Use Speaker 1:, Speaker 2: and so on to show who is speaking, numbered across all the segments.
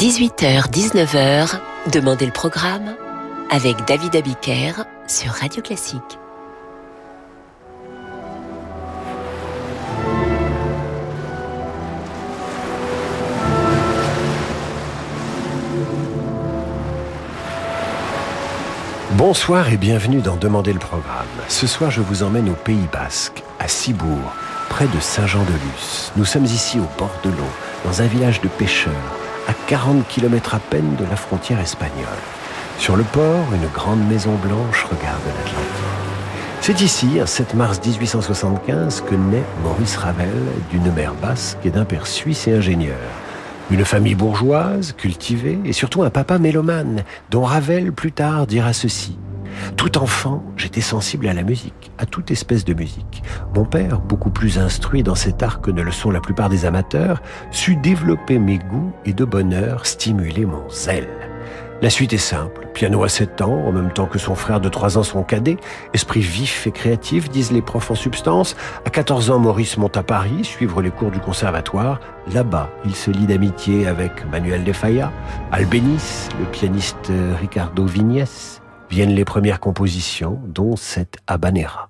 Speaker 1: 18h-19h, Demandez le programme avec David Abiker sur Radio Classique.
Speaker 2: Bonsoir et bienvenue dans Demandez le programme. Ce soir, je vous emmène au Pays Basque, à Cibourg, près de Saint-Jean-de-Luz. Nous sommes ici au bord de l'eau, dans un village de pêcheurs, 40 km à peine de la frontière espagnole. Sur le port, une grande maison blanche regarde l'Atlantique. C'est ici, un 7 mars 1875, que naît Maurice Ravel, d'une mère basque et d'un père suisse et ingénieur. Une famille bourgeoise, cultivée, et surtout un papa mélomane, dont Ravel plus tard dira ceci. Tout enfant, j'étais sensible à la musique, à toute espèce de musique. Mon père, beaucoup plus instruit dans cet art que ne le sont la plupart des amateurs, sut développer mes goûts et de bonheur stimuler mon zèle. La suite est simple. Piano à 7 ans, en même temps que son frère de 3 ans son cadet. Esprit vif et créatif, disent les profs en substance. À 14 ans, Maurice monte à Paris, suivre les cours du conservatoire. Là-bas, il se lie d'amitié avec Manuel de Falla. Albéniz, le pianiste Ricardo Vignes. Viennent les premières compositions, dont cette Habanera.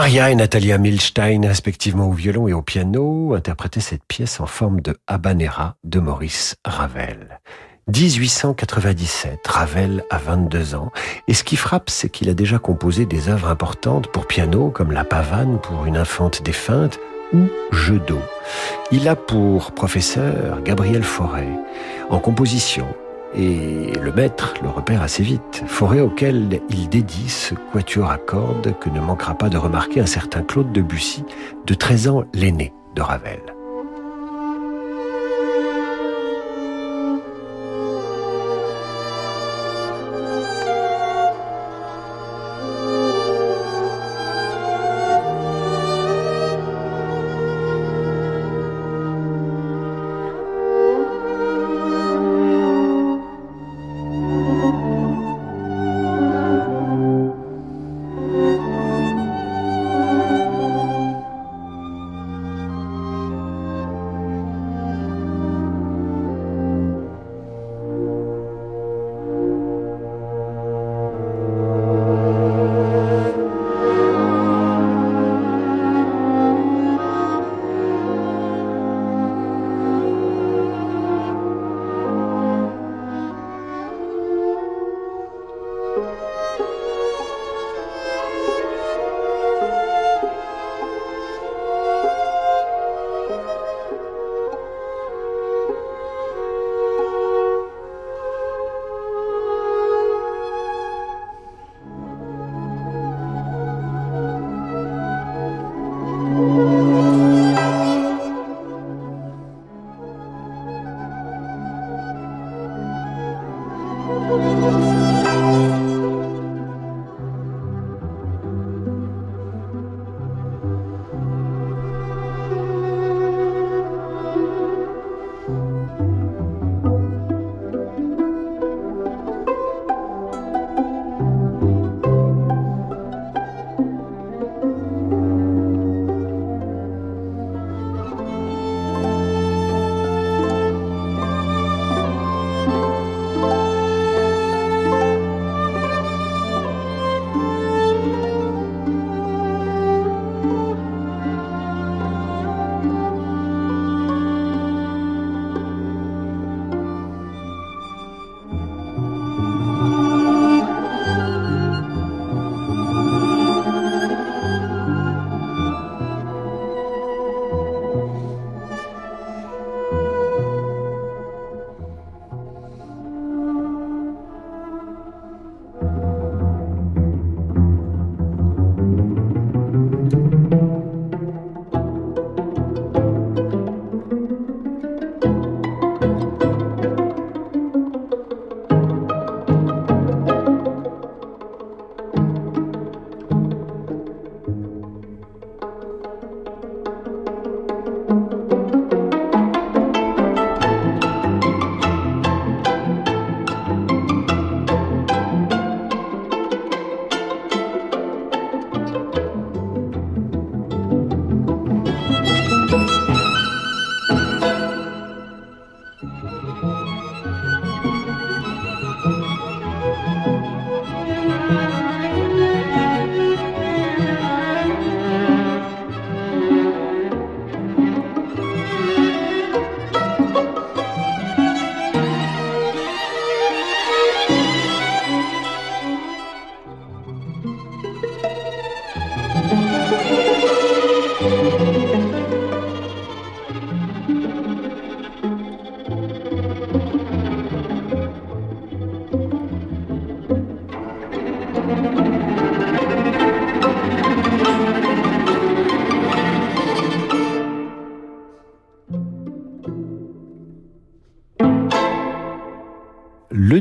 Speaker 2: Maria et Natalia Milstein, respectivement au violon et au piano, interprétaient cette pièce en forme de habanera de Maurice Ravel. 1897, Ravel a 22 ans, et ce qui frappe, c'est qu'il a déjà composé des œuvres importantes pour piano, comme La Pavane pour une infante défunte, ou Jeu d'eau. Il a pour professeur Gabriel Fauré. En composition, et le maître le repère assez vite, forêt auquel il dédie ce quatuor à cordes que ne manquera pas de remarquer un certain Claude Debussy, de 13 ans l'aîné de Ravel.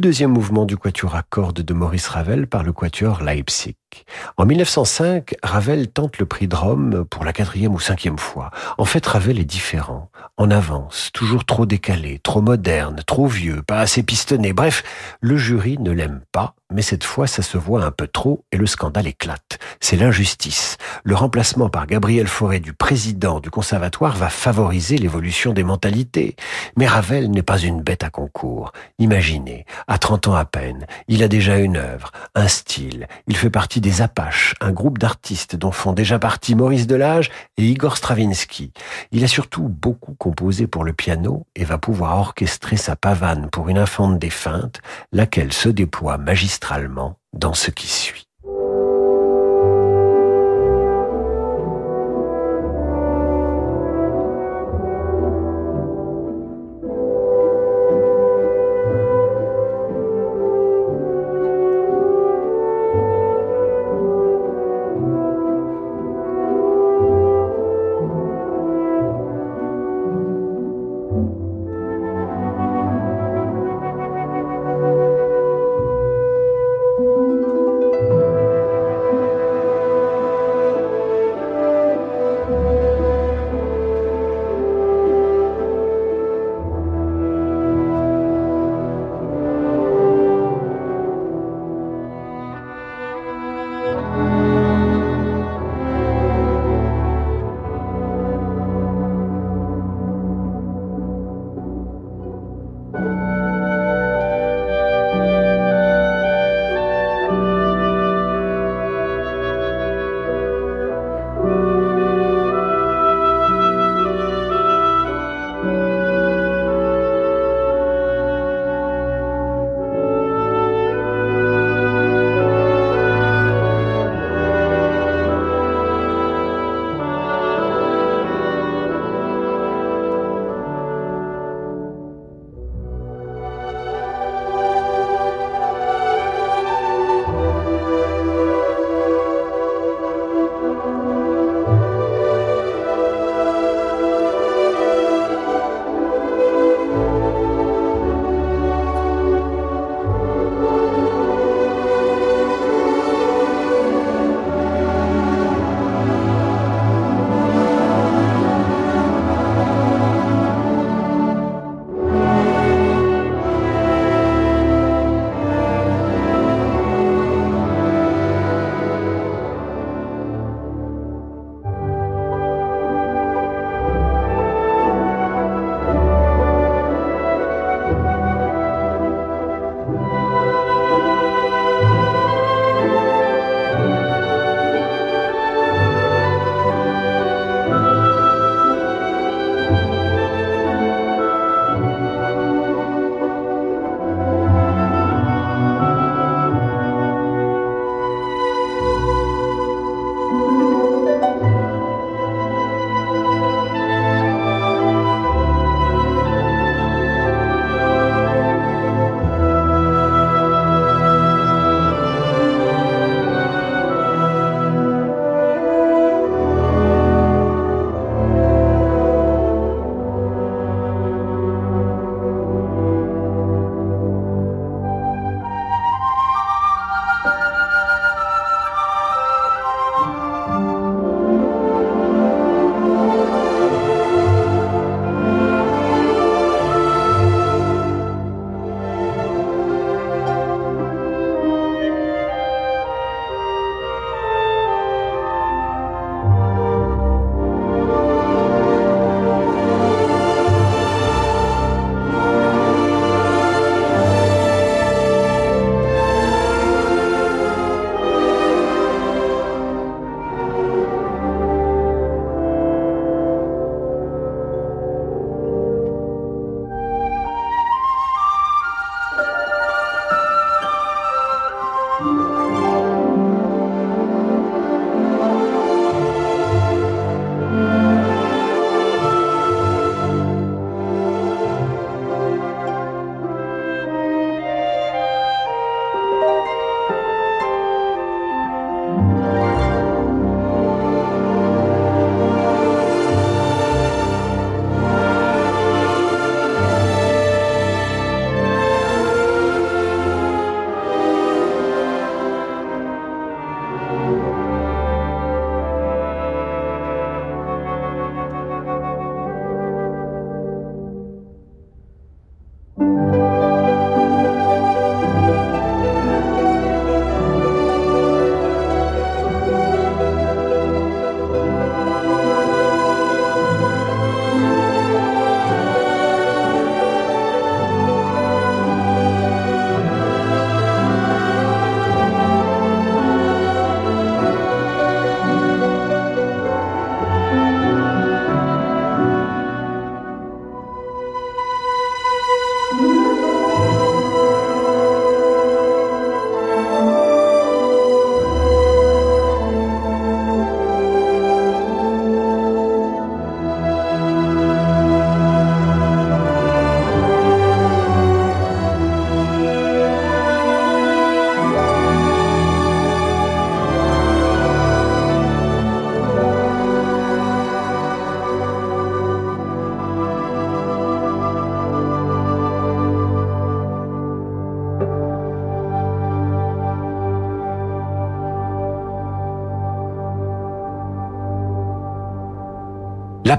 Speaker 2: Deuxième mouvement du quatuor à cordes de Maurice Ravel par le quatuor Leipzig. En 1905, Ravel tente le prix de Rome pour la quatrième ou cinquième fois. En fait, Ravel est différent, en avance, toujours trop décalé, trop moderne, trop vieux, pas assez pistonné. Bref, le jury ne l'aime pas, mais cette fois, ça se voit un peu trop et le scandale éclate. C'est l'injustice. Le remplacement par Gabriel Fauré du président du conservatoire va favoriser l'évolution des mentalités. Mais Ravel n'est pas une bête à concours. Imaginez, à 30 ans à peine, il a déjà une œuvre, un style. Il fait partie des Apaches, un groupe d'artistes dont font déjà partie Maurice Delage et Igor Stravinsky. Il a surtout beaucoup composé pour le piano et va pouvoir orchestrer sa pavane pour une infante défunte, laquelle se déploie magistralement dans ce qui suit.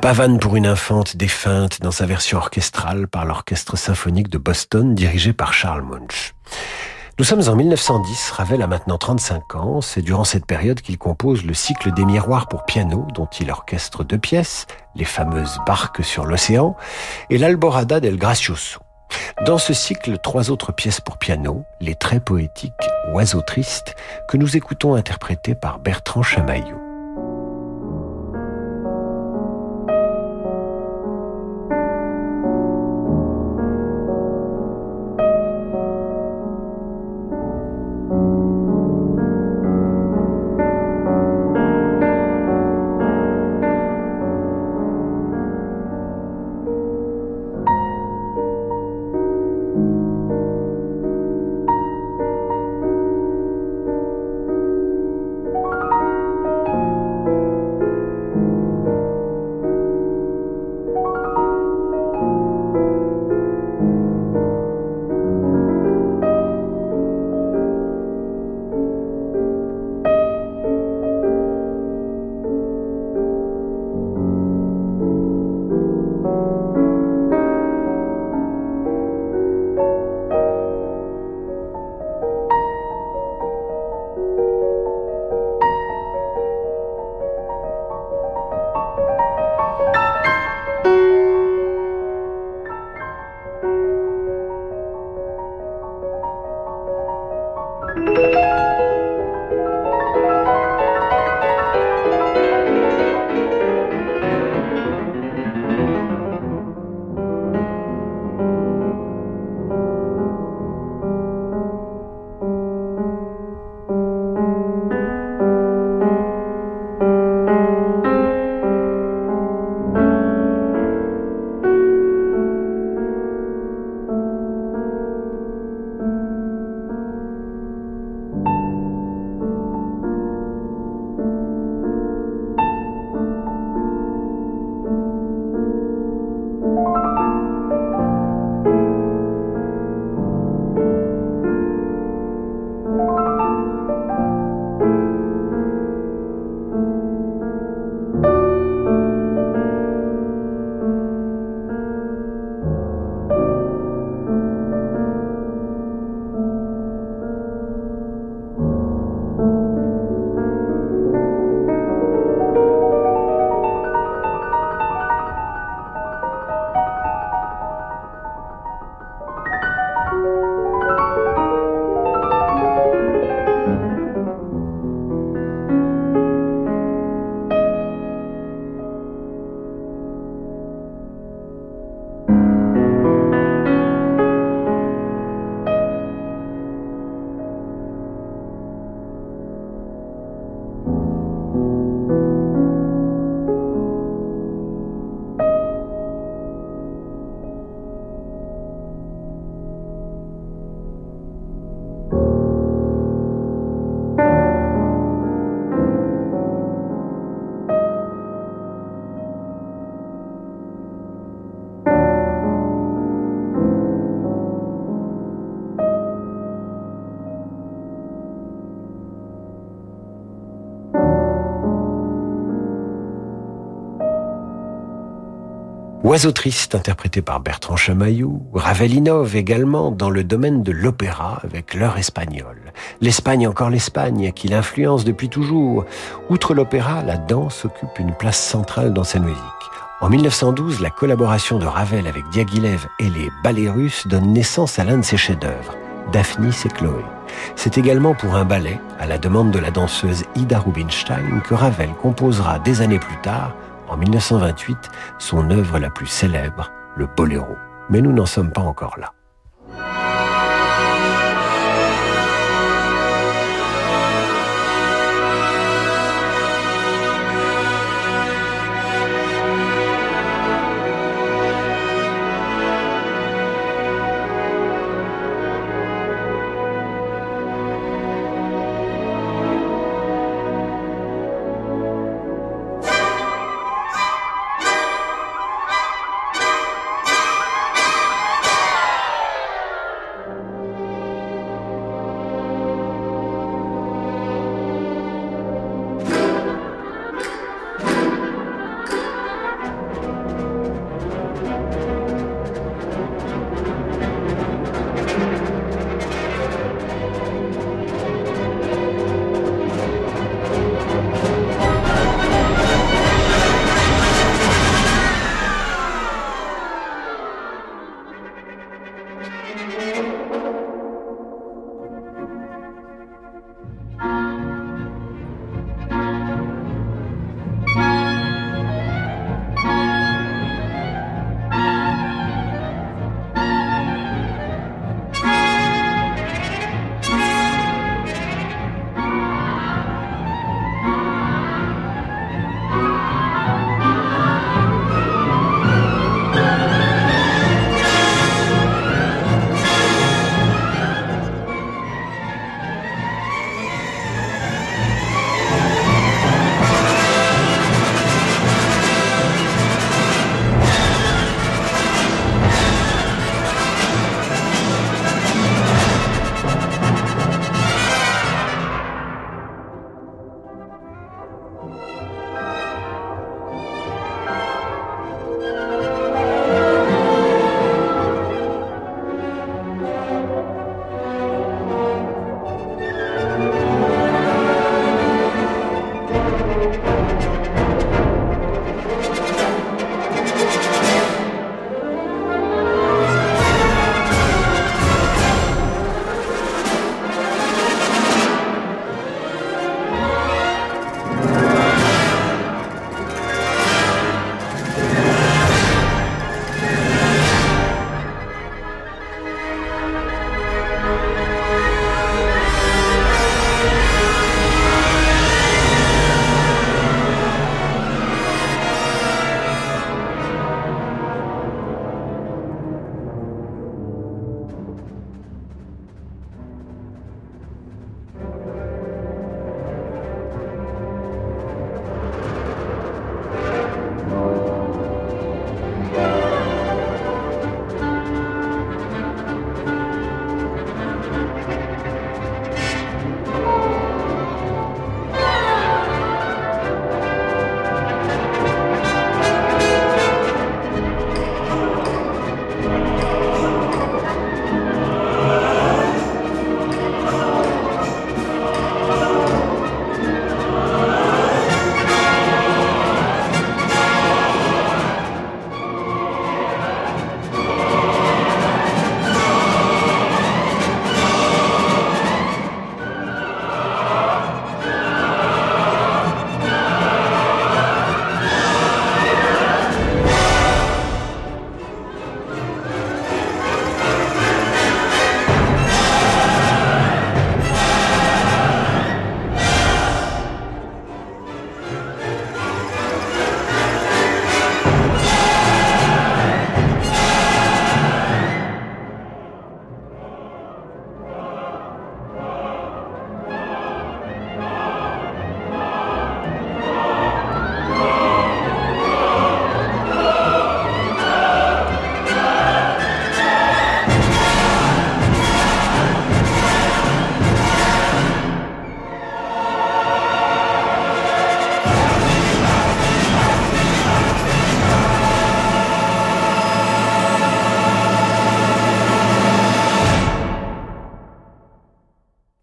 Speaker 2: Pavane pour une infante défunte dans sa version orchestrale par l'Orchestre symphonique de Boston dirigé par Charles Munch. Nous sommes en 1910, Ravel a maintenant 35 ans, c'est durant cette période qu'il compose le cycle des miroirs pour piano dont il orchestre deux pièces, les fameuses barques sur l'océan et l'Alborada del Gracioso. Dans ce cycle, trois autres pièces pour piano, les très poétiques Oiseaux tristes, que nous écoutons interprétées par Bertrand Chamaillot. Oiseau triste, interprété par Bertrand Chamaillou, Ravel innove également dans le domaine de l'opéra avec l'heure espagnole. L'Espagne encore l'Espagne, qui l'influence depuis toujours. Outre l'opéra, la danse occupe une place centrale dans sa musique. En 1912, la collaboration de Ravel avec Diaghilev et les ballets russes donne naissance à l'un de ses chefs-d'œuvre, Daphnis et Chloé. C'est également pour un ballet, à la demande de la danseuse Ida Rubinstein, que Ravel composera des années plus tard en 1928 son œuvre la plus célèbre, le Boléro. Mais nous n'en sommes pas encore là.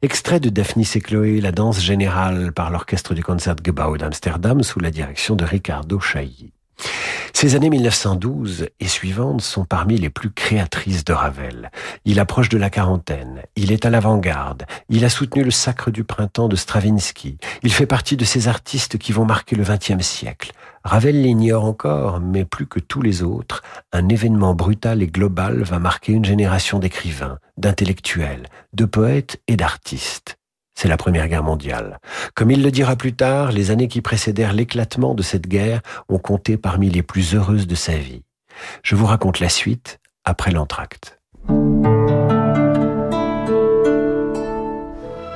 Speaker 2: Extrait de Daphnis et Chloé, la danse générale par l'orchestre du Concertgebouw d'Amsterdam sous la direction de Ricardo Chailly. Ces années 1912 et suivantes sont parmi les plus créatrices de Ravel. Il approche de la quarantaine, il est à l'avant-garde, il a soutenu le sacre du printemps de Stravinsky, il fait partie de ces artistes qui vont marquer le XXe siècle. Ravel l'ignore encore, mais plus que tous les autres, un événement brutal et global va marquer une génération d'écrivains, d'intellectuels, de poètes et d'artistes c'est la Première Guerre mondiale. Comme il le dira plus tard, les années qui précédèrent l'éclatement de cette guerre ont compté parmi les plus heureuses de sa vie. Je vous raconte la suite après l'entracte.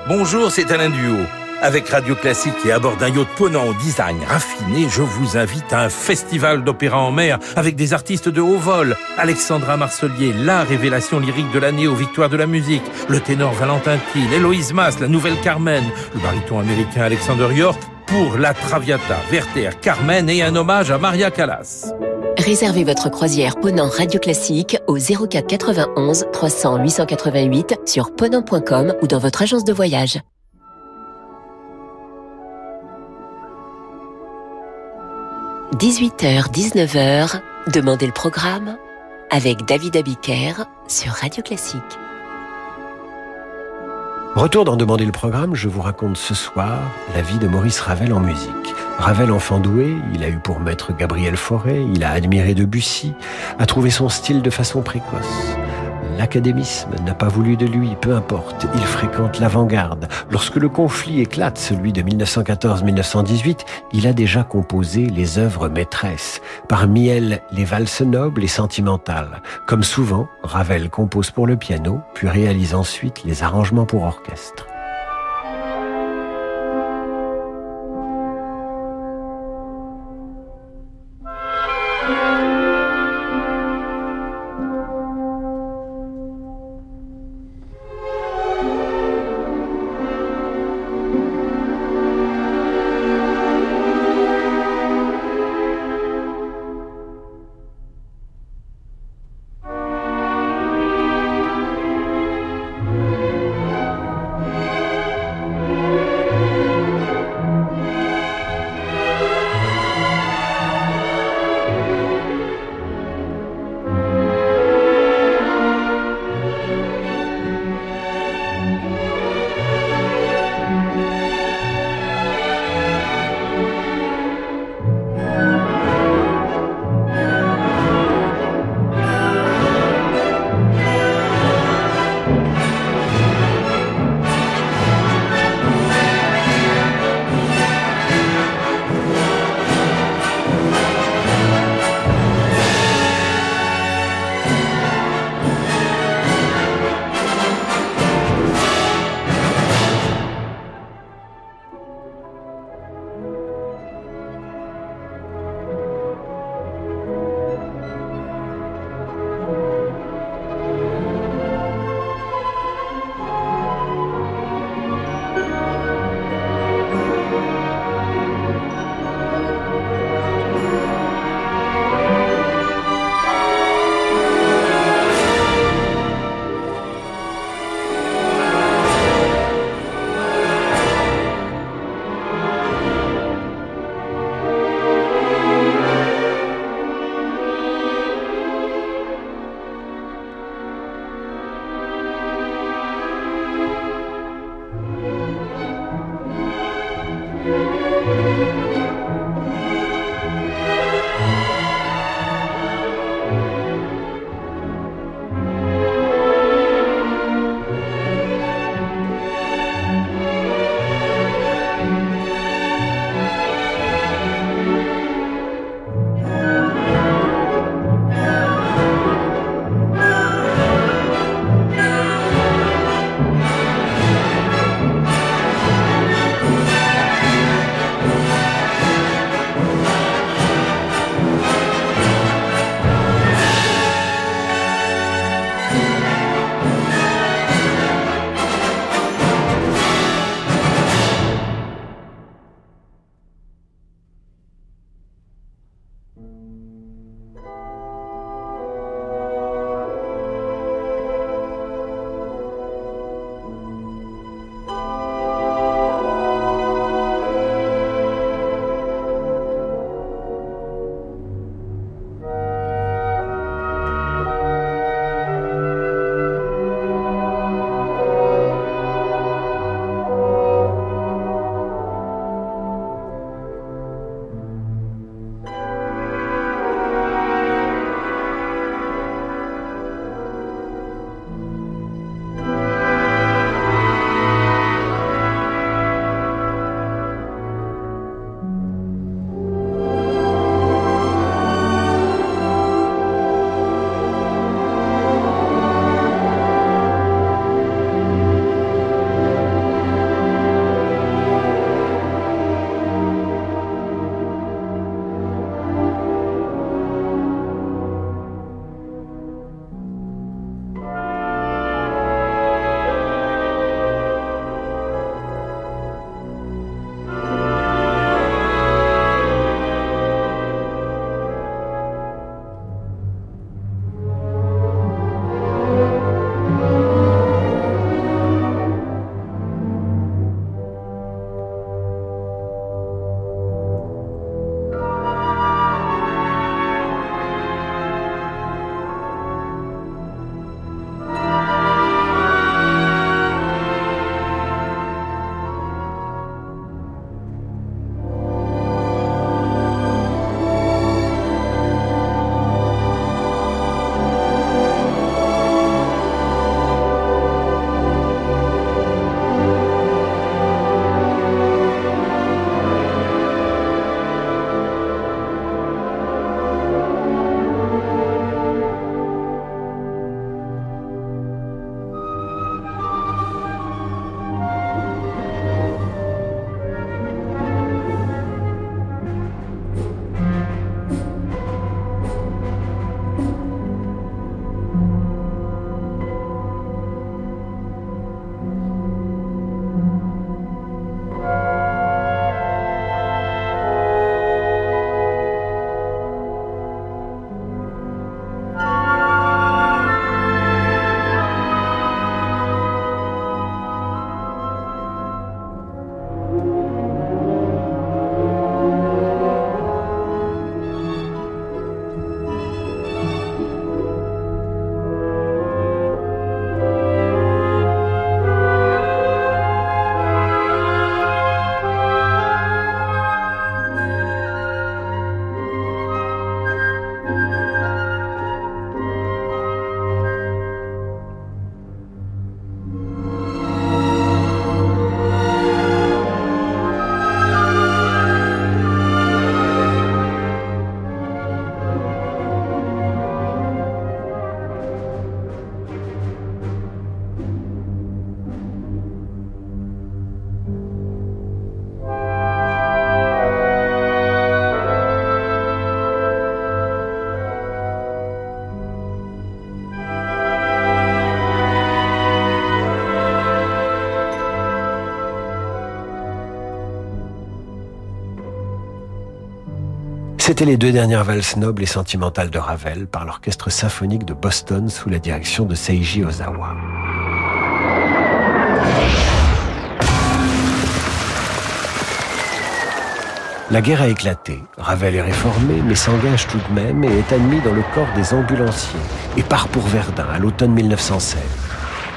Speaker 3: Bonjour, c'est Alain Duo. Avec Radio Classique et à bord d'un yacht ponant au design raffiné, je vous invite à un festival d'opéra en mer avec des artistes de haut vol. Alexandra Marcelier, la révélation lyrique de l'année aux victoires de la musique. Le ténor Valentin Thiel, Héloïse Mas, la nouvelle Carmen. Le baryton américain Alexander York pour la Traviata, Werther, Carmen et un hommage à Maria Callas.
Speaker 1: Réservez votre croisière Ponant Radio Classique au 04 91 300 888 sur ponant.com ou dans votre agence de voyage. 18h-19h, Demandez le programme avec David Abiker sur Radio Classique.
Speaker 2: Retour dans Demander le programme, je vous raconte ce soir la vie de Maurice Ravel en musique. Ravel enfant doué, il a eu pour maître Gabriel Fauré, il a admiré Debussy, a trouvé son style de façon précoce. L'académisme n'a pas voulu de lui, peu importe, il fréquente l'avant-garde. Lorsque le conflit éclate, celui de 1914-1918, il a déjà composé les œuvres maîtresses, parmi elles les valses nobles et sentimentales. Comme souvent, Ravel compose pour le piano, puis réalise ensuite les arrangements pour orchestre. Les deux dernières valses nobles et sentimentales de Ravel par l'orchestre symphonique de Boston sous la direction de Seiji Ozawa. La guerre a éclaté. Ravel est réformé, mais s'engage tout de même et est admis dans le corps des ambulanciers et part pour Verdun à l'automne 1916.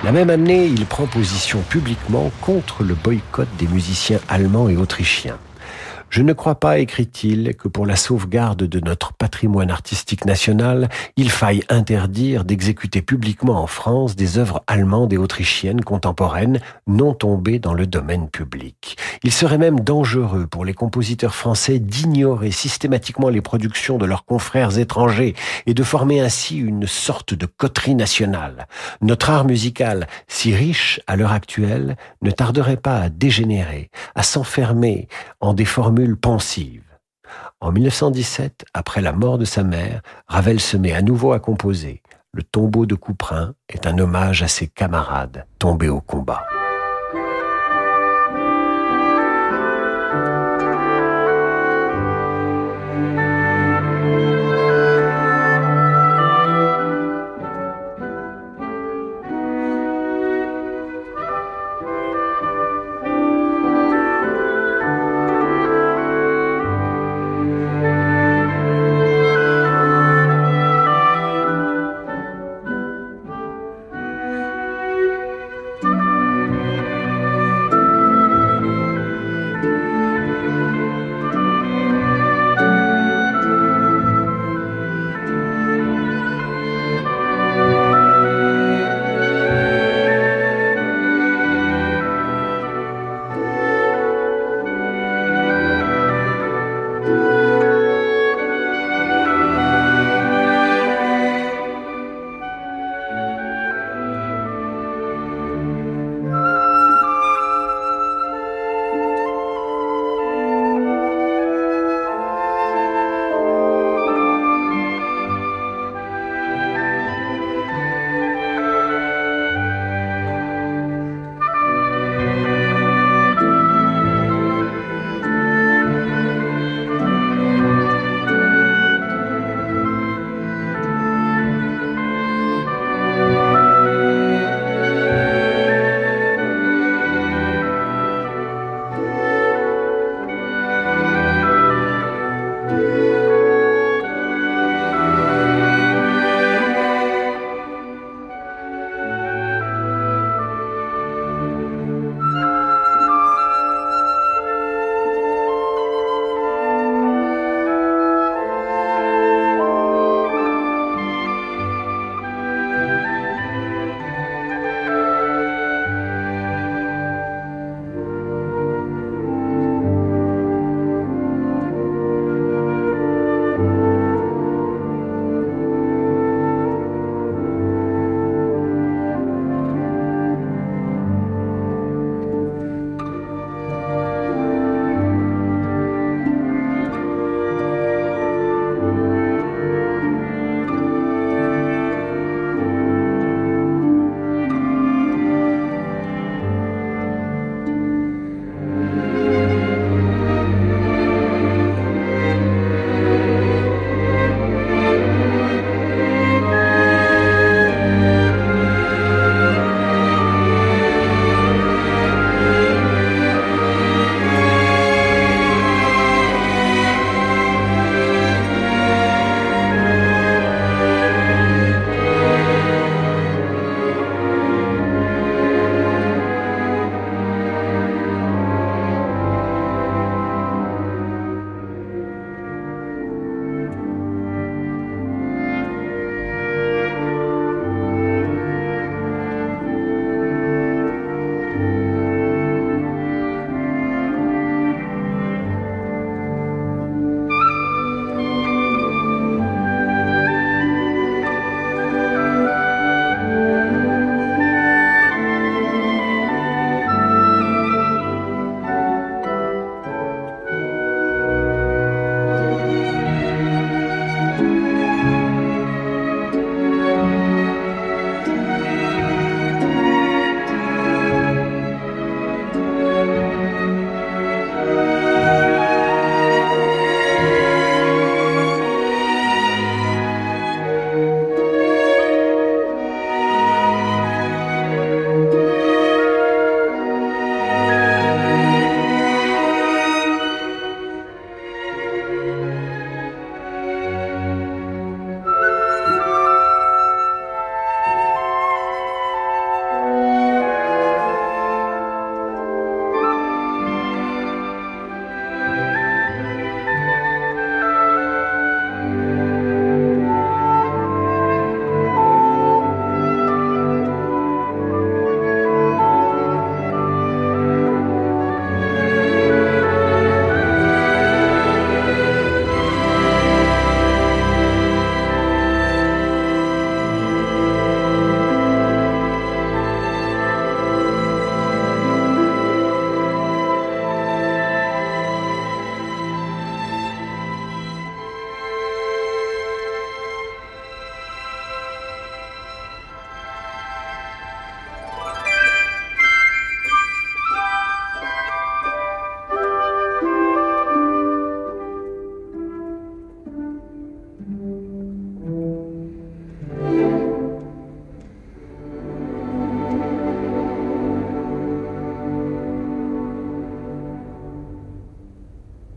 Speaker 2: La même année, il prend position publiquement contre le boycott des musiciens allemands et autrichiens. Je ne crois pas, écrit-il, que pour la sauvegarde de notre patrimoine artistique national, il faille interdire d'exécuter publiquement en France des œuvres allemandes et autrichiennes contemporaines non tombées dans le domaine public. Il serait même dangereux pour les compositeurs français d'ignorer systématiquement les productions de leurs confrères étrangers et de former ainsi une sorte de coterie nationale. Notre art musical, si riche à l'heure actuelle, ne tarderait pas à dégénérer, à s'enfermer en des formules pensive. En 1917, après la mort de sa mère, Ravel se met à nouveau à composer. Le tombeau de Couperin est un hommage à ses camarades tombés au combat.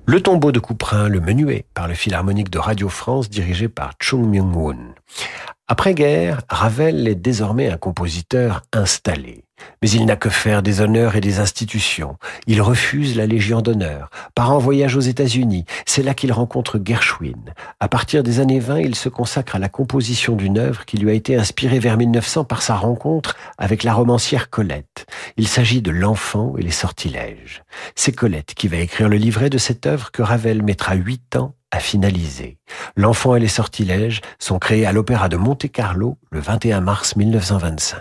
Speaker 2: Le tombeau de Couperin, le menuet, par le Philharmonique de Radio France dirigé par Chung Myung-woon. Après-guerre, Ravel est désormais un compositeur installé. Mais il n'a que faire des honneurs et des institutions. Il refuse la Légion d'honneur, part en voyage aux États-Unis. C'est là qu'il rencontre Gershwin. À partir des années 20, il se consacre à la composition d'une œuvre qui lui a été inspirée vers 1900 par sa rencontre avec la romancière Colette. Il s'agit de L'enfant et les sortilèges. C'est Colette qui va écrire le livret de cette œuvre que Ravel mettra huit ans à finaliser. L'enfant et les sortilèges sont créés à l'Opéra de Monte-Carlo le 21 mars 1925.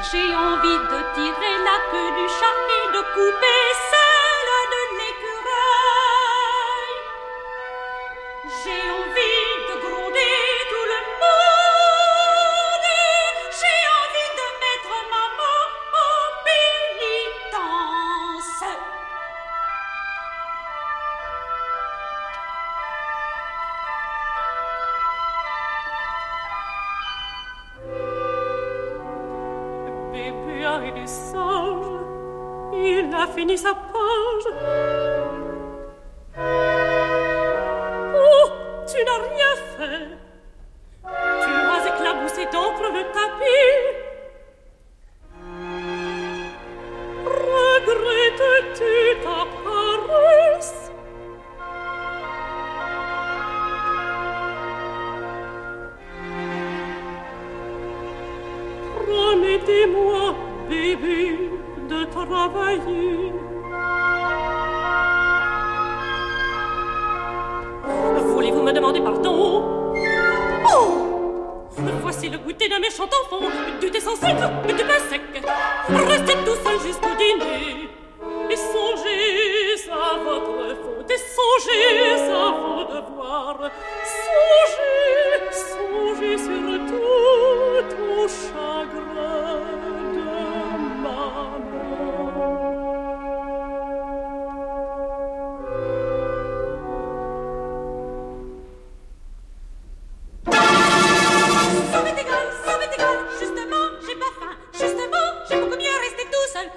Speaker 4: J'ai envie de tirer la queue du chat et de couper celle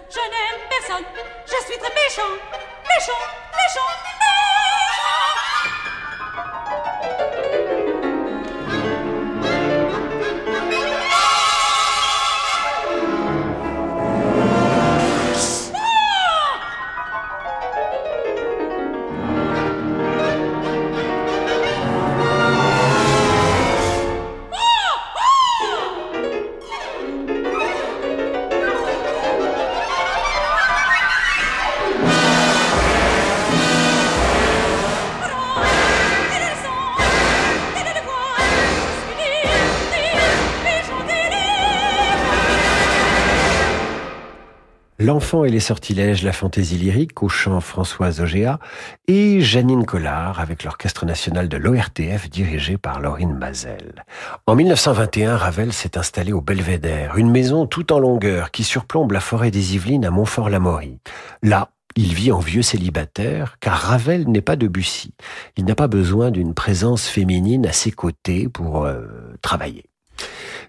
Speaker 4: je n'aime personne, je suis très méchant, méchant, méchant.
Speaker 2: L'enfant et les sortilèges, la fantaisie lyrique au chant Françoise Ogéa et Janine Collard avec l'Orchestre national de l'ORTF dirigé par Laurine Mazel. En 1921, Ravel s'est installé au Belvédère, une maison tout en longueur qui surplombe la forêt des Yvelines à Montfort-l'Amaury. Là, il vit en vieux célibataire, car Ravel n'est pas de Bussy. Il n'a pas besoin d'une présence féminine à ses côtés pour euh, travailler.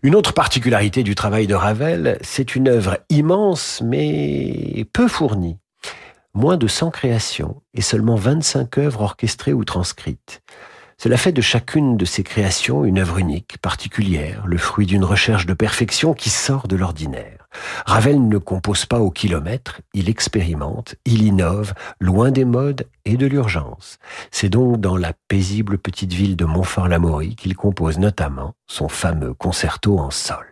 Speaker 2: Une autre particularité du travail de Ravel, c'est une œuvre immense mais peu fournie. Moins de 100 créations et seulement 25 œuvres orchestrées ou transcrites. Cela fait de chacune de ces créations une œuvre unique, particulière, le fruit d'une recherche de perfection qui sort de l'ordinaire. Ravel ne compose pas au kilomètre, il expérimente, il innove, loin des modes et de l'urgence. C'est donc dans la paisible petite ville de Montfort-l'Amaury qu'il compose notamment son fameux concerto en sol.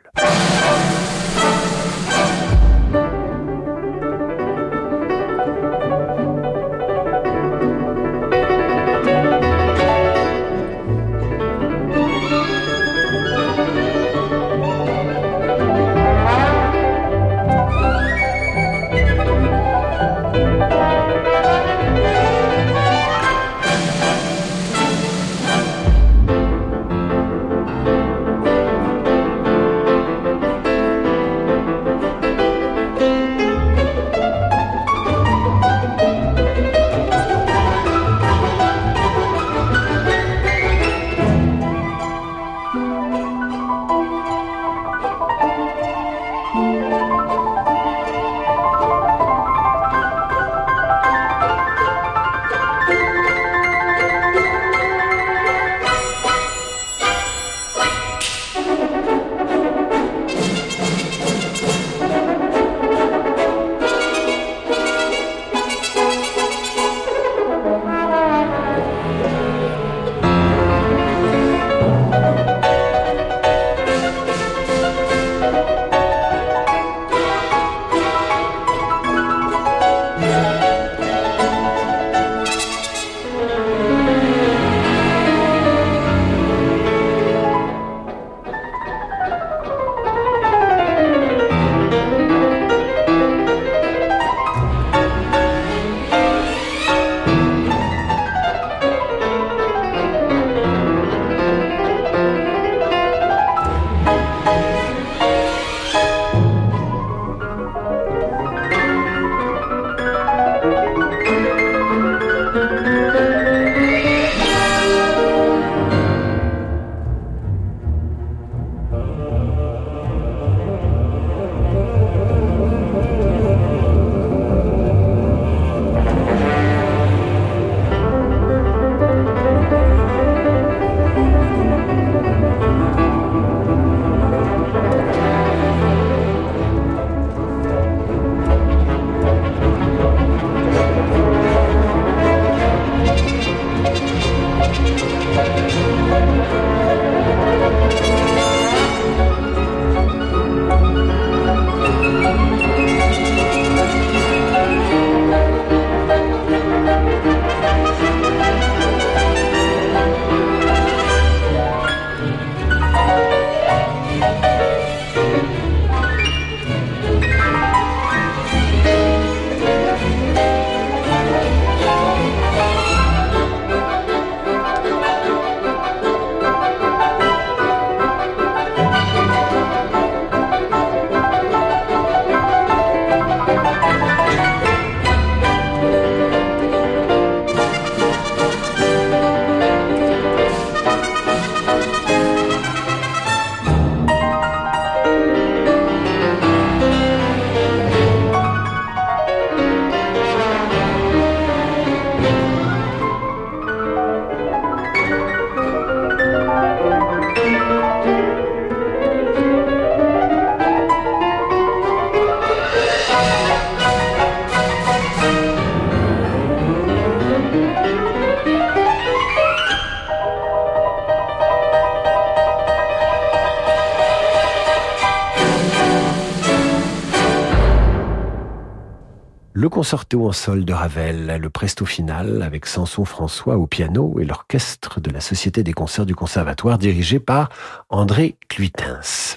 Speaker 2: Le concerto en sol de Ravel, le presto final avec Samson François au piano et l'orchestre de la Société des concerts du Conservatoire dirigé par André Cluitens.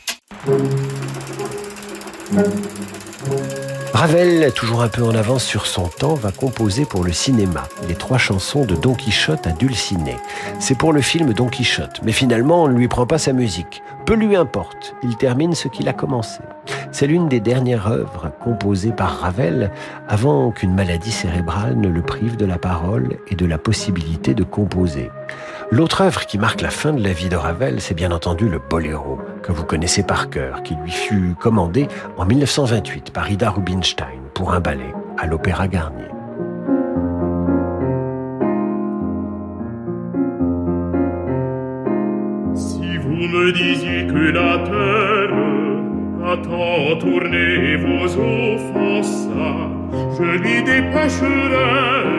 Speaker 2: Ravel, toujours un peu en avance sur son temps, va composer pour le cinéma les trois chansons de Don Quichotte à Dulciné. C'est pour le film Don Quichotte, mais finalement on ne lui prend pas sa musique. Peu lui importe, il termine ce qu'il a commencé. C'est l'une des dernières œuvres composées par Ravel avant qu'une maladie cérébrale ne le prive de la parole et de la possibilité de composer. L'autre œuvre qui marque la fin de la vie de Ravel, c'est bien entendu le Boléro, que vous connaissez par cœur, qui lui fut commandé en 1928 par Ida Rubinstein pour un ballet à l'Opéra Garnier.
Speaker 5: Me disiez que la terre a tant tourné vos offenses, je lui dépêcherai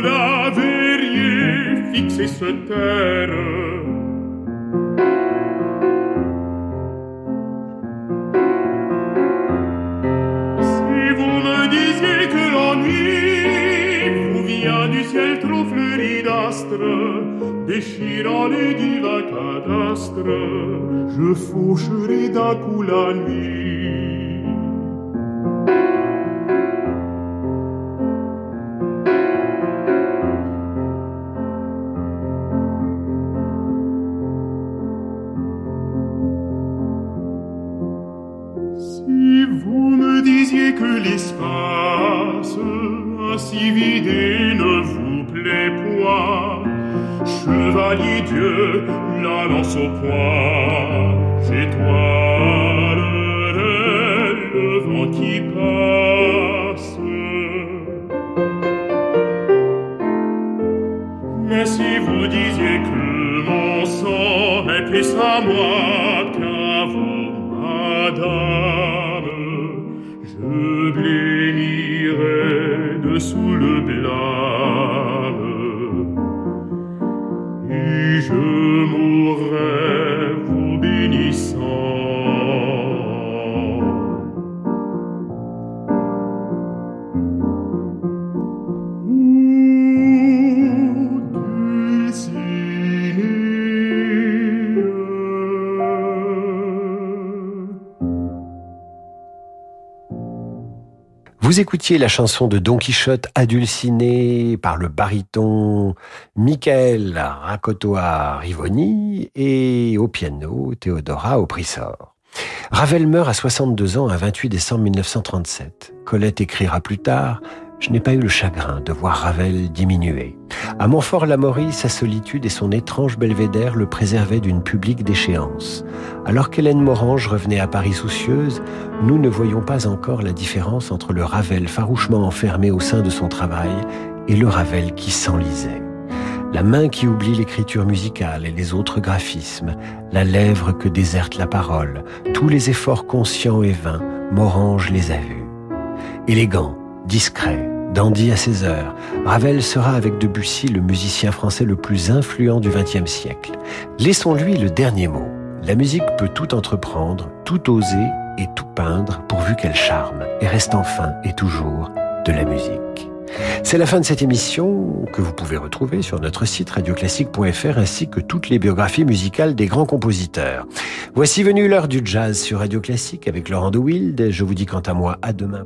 Speaker 5: la verrier fixer ce terre. Si vous me disiez que l'ennui du ciel trop fleuri d'astres, déchirant les divins cadastres, je faucherai d'un coup la nuit.
Speaker 2: Vous
Speaker 5: si vidé ne vous plaît point. Chevalier Dieu, la lance au poing, toi, le vent qui passe. Mais si vous disiez que mon sang est plus à moi,
Speaker 2: écoutiez la chanson de Don Quichotte adulcinée par le baryton Michael Rakotoa Rivoni et au piano Théodora Opprissor. Ravel meurt à 62 ans un 28 décembre 1937. Colette écrira plus tard je n'ai pas eu le chagrin de voir Ravel diminuer. À Montfort-l'Amaury, sa solitude et son étrange belvédère le préservaient d'une publique déchéance. Alors qu'Hélène Morange revenait à Paris soucieuse, nous ne voyions pas encore la différence entre le Ravel farouchement enfermé au sein de son travail et le Ravel qui s'enlisait. La main qui oublie l'écriture musicale et les autres graphismes, la lèvre que déserte la parole, tous les efforts conscients et vains, Morange les a vus. Élégant, discret, dandy à ses heures, Ravel sera avec Debussy le musicien français le plus influent du XXe siècle. Laissons-lui le dernier mot. La musique peut tout entreprendre, tout oser et tout peindre pourvu qu'elle charme et reste enfin et toujours de la musique. C'est la fin de cette émission que vous pouvez retrouver sur notre site radioclassique.fr ainsi que toutes les biographies musicales des grands compositeurs. Voici venue l'heure du jazz sur Radio Classique avec Laurent de Wild. Je vous dis quant à moi à demain.